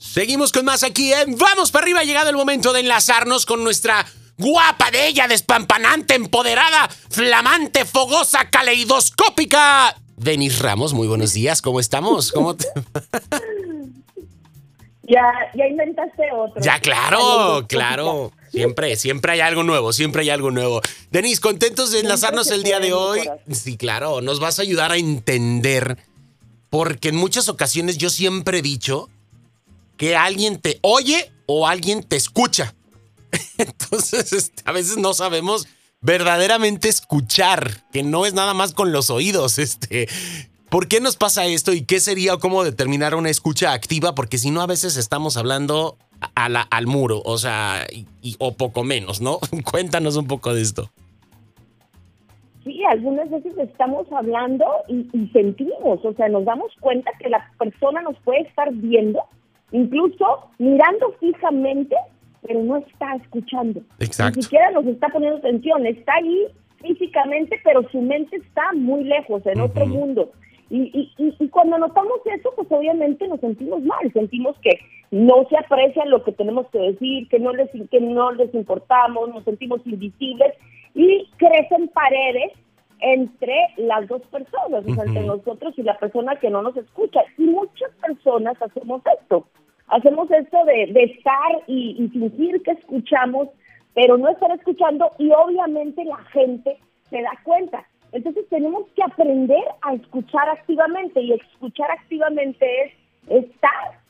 Seguimos con más aquí en Vamos para arriba. Ha llegado el momento de enlazarnos con nuestra guapa, bella, despampanante, empoderada, flamante, fogosa, caleidoscópica. Denis Ramos, muy buenos días. ¿Cómo estamos? ¿Cómo te... Ya, ya inventaste otro. Ya, claro, claro. Siempre, siempre hay algo nuevo, siempre hay algo nuevo. Denis, contentos de enlazarnos el día de hoy. Sí, claro, nos vas a ayudar a entender, porque en muchas ocasiones yo siempre he dicho que alguien te oye o alguien te escucha. Entonces, este, a veces no sabemos verdaderamente escuchar, que no es nada más con los oídos, este, ¿Por qué nos pasa esto y qué sería o cómo determinar una escucha activa? Porque si no, a veces estamos hablando a la, al muro, o sea, o poco menos, ¿no? Cuéntanos un poco de esto. Sí, algunas veces estamos hablando y, sentimos, o sea, nos damos cuenta que la persona nos puede estar viendo, incluso mirando fijamente, pero no está escuchando. Exacto. Ni siquiera nos está poniendo atención, está ahí físicamente, pero su mente está muy lejos, en otro mundo. Y, y, y, cuando notamos eso, pues obviamente nos sentimos mal, sentimos que no se aprecia lo que tenemos que decir, que no les, que no les importamos, nos sentimos invisibles y crecen paredes entre las dos personas, entre nosotros y la persona que no nos escucha. Y muchas personas hacemos esto, hacemos esto de, de estar y, y fingir que escuchamos, pero no estar escuchando y obviamente la gente se da cuenta. Entonces tenemos que aprender a escuchar activamente y escuchar activamente es estar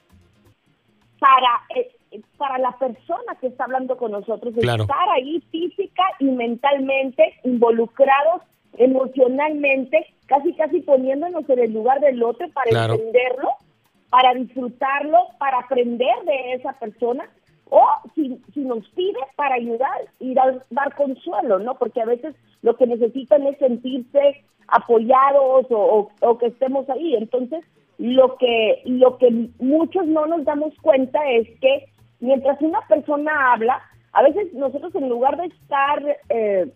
para, eh, para la persona que está hablando con nosotros, estar ahí física y mentalmente involucrados emocionalmente, casi casi poniéndonos en el lugar del otro para entenderlo, para disfrutarlo, para aprender de esa persona o si, si nos pide para ayudar y dar, dar consuelo, ¿no? Porque a veces lo que necesitan es sentirse apoyados o, o, que estemos ahí. Entonces, lo que, lo que muchos no nos damos cuenta es que mientras una persona habla, a veces nosotros en lugar de estar eh,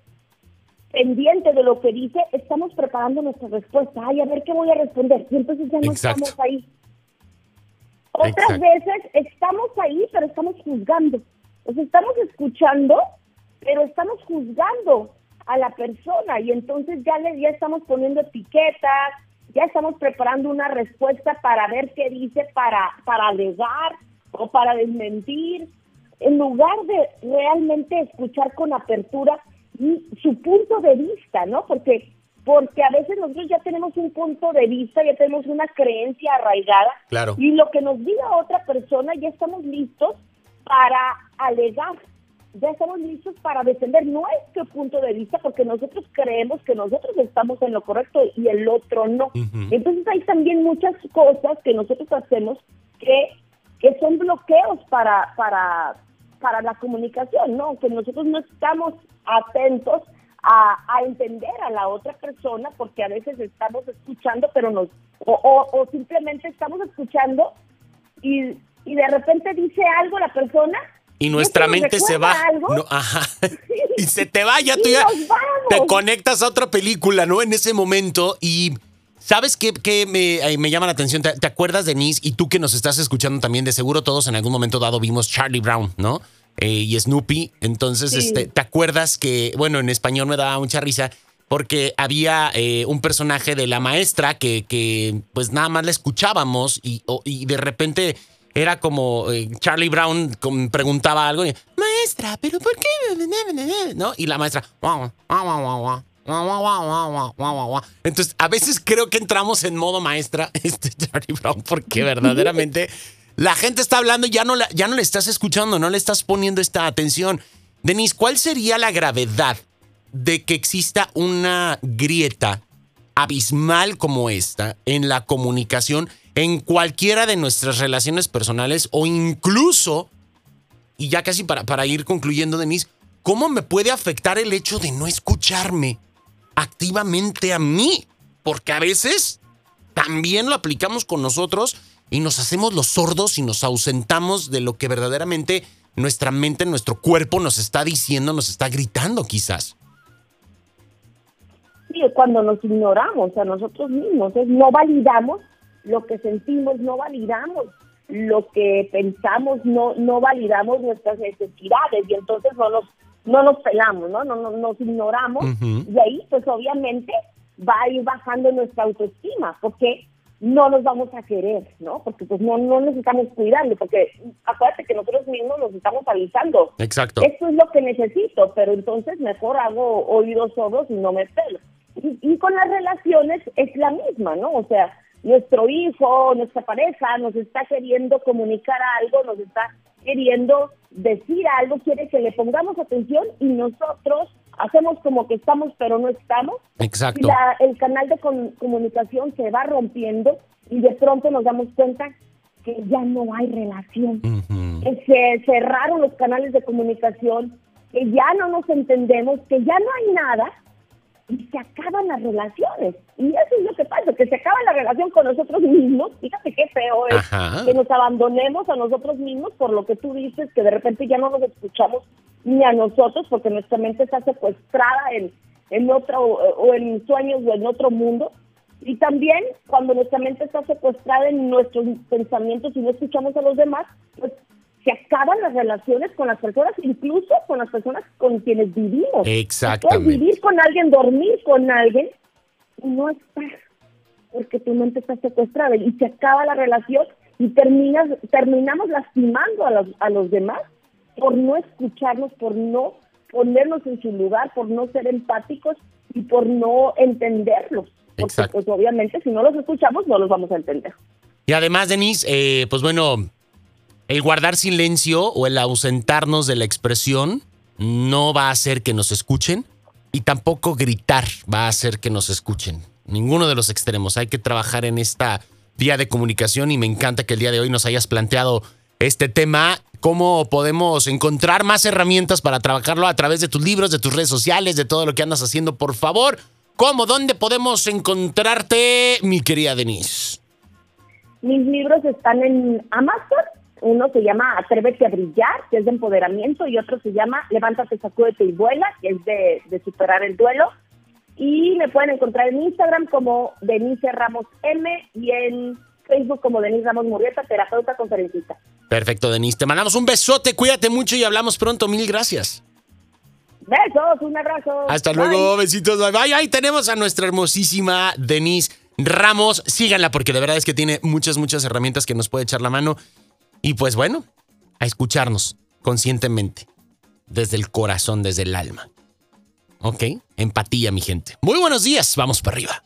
pendiente de lo que dice, estamos preparando nuestra respuesta. Ay, a ver qué voy a responder. Y entonces ya no estamos ahí. Otras veces estamos ahí, pero estamos juzgando. O sea, estamos escuchando, pero estamos juzgando a la persona y entonces ya le ya estamos poniendo etiquetas, ya estamos preparando una respuesta para ver qué dice para para alegar o para desmentir en lugar de realmente escuchar con apertura su punto de vista, ¿no? Porque porque a veces nosotros ya tenemos un punto de vista, ya tenemos una creencia arraigada claro. y lo que nos diga otra persona ya estamos listos para alegar ya estamos listos para defender nuestro punto de vista porque nosotros creemos que nosotros estamos en lo correcto y el otro no. Entonces hay también muchas cosas que nosotros hacemos que, que son bloqueos para, para, para la comunicación, ¿no? Que nosotros no estamos atentos a, a, entender a la otra persona porque a veces estamos escuchando, pero nos, o, o simplemente estamos escuchando y, y de repente dice algo la persona y nuestra mente se va. No, ajá. y se te va, ya tú ya te conectas a otra película, ¿no? En ese momento y... ¿Sabes qué, qué me, me, llama la atención? ¿Te, ¿Te, acuerdas, Denise? Y tú que nos estás escuchando también, de seguro todos en algún momento dado vimos Charlie Brown, ¿no? Eh, y Snoopy. Entonces, este, ¿te acuerdas que, bueno, en español me daba mucha risa porque había eh, un personaje de la maestra que, que, pues nada más la escuchábamos y, y de repente era como eh, Charlie Brown preguntaba algo y, maestra, pero ¿por qué? ¿No? Y la maestra, entonces, a veces creo que entramos en modo maestra, este Charlie Brown, porque verdaderamente la gente está hablando y ya no, ya no le estás escuchando, no le estás poniendo esta atención. Denise, ¿cuál sería la gravedad de que exista una grieta abismal como esta en la comunicación? en cualquiera de nuestras relaciones personales o incluso, y ya casi para, para ir concluyendo, Denise, ¿cómo me puede afectar el hecho de no escucharme activamente a mí? Porque a veces también lo aplicamos con nosotros y nos hacemos los sordos y nos ausentamos de lo que verdaderamente nuestra mente, nuestro cuerpo nos está diciendo, nos está gritando quizás. Sí, cuando nos ignoramos a nosotros mismos, no validamos lo que sentimos, no validamos lo que pensamos, no, no validamos nuestras necesidades y entonces no nos, no nos pelamos, ¿no? No, no nos ignoramos y ahí pues obviamente va a ir bajando nuestra autoestima porque no nos vamos a querer, ¿no? Porque pues no, no necesitamos cuidarlo, porque acuérdate que nosotros mismos nos estamos avisando. Exacto. Esto es lo que necesito, pero entonces mejor hago oídos sordos y no me pelo. Y, y con las relaciones es la misma, ¿no? O sea, nuestro hijo, nuestra pareja nos está queriendo comunicar algo, nos está queriendo decir algo, quiere que le pongamos atención y nosotros hacemos como que estamos pero no estamos. Exacto. Y el canal de comunicación se va rompiendo y de pronto nos damos cuenta que ya no hay relación, que se cerraron los canales de comunicación, que ya no nos entendemos, que ya no hay nada y se acaban las relaciones. Y eso es lo que pasa, que se acaba la relación con nosotros mismos. Fíjate qué feo es que nos abandonemos a nosotros mismos por lo que tú dices, que de repente ya no nos escuchamos ni a nosotros porque nuestra mente está secuestrada en, en otro o en sueños o en otro mundo. Y también cuando nuestra mente está secuestrada en nuestros pensamientos y no escuchamos a los demás, pues se acaban las relaciones con las personas, incluso con las personas con quienes vivimos. Exactamente. Puedes vivir con alguien, dormir con alguien y no estar, porque tu mente está secuestrada y se acaba la relación y terminas, terminamos lastimando a los, a los demás por no escucharnos, por no ponernos en su lugar, por no ser empáticos y por no entenderlos. Porque pues obviamente si no los escuchamos no los vamos a entender. Y además, Denise, eh, pues bueno, el guardar silencio o el ausentarnos de la expresión no va a hacer que nos escuchen y tampoco gritar va a hacer que nos escuchen. Ninguno de los extremos. Hay que trabajar en esta vía de comunicación y me encanta que el día de hoy nos hayas planteado este tema. ¿Cómo podemos encontrar más herramientas para trabajarlo a través de tus libros, de tus redes sociales, de todo lo que andas haciendo? Por favor, ¿cómo? ¿Dónde podemos encontrarte, mi querida Denise? Mis libros están en Amazon uno se llama Atrévete a brillar, que es de empoderamiento, y otro se llama Levántate, sacúdete y vuela, que es de, superar el duelo. Y me pueden encontrar en Instagram como Denise Ramos M y en Facebook como Denise Ramos Murrieta, terapeuta conferencista. Perfecto, Denise. Te mandamos un besote, cuídate mucho y hablamos pronto. Mil gracias. Besos, un abrazo. Hasta luego, besitos. Bye. Ahí tenemos a nuestra hermosísima Denise Ramos. Síganla porque de verdad es que tiene muchas, muchas herramientas que nos puede echar la mano. Y pues bueno, a escucharnos conscientemente, desde el corazón, desde el alma. ¿Ok? Empatía, mi gente. Muy buenos días, vamos para arriba.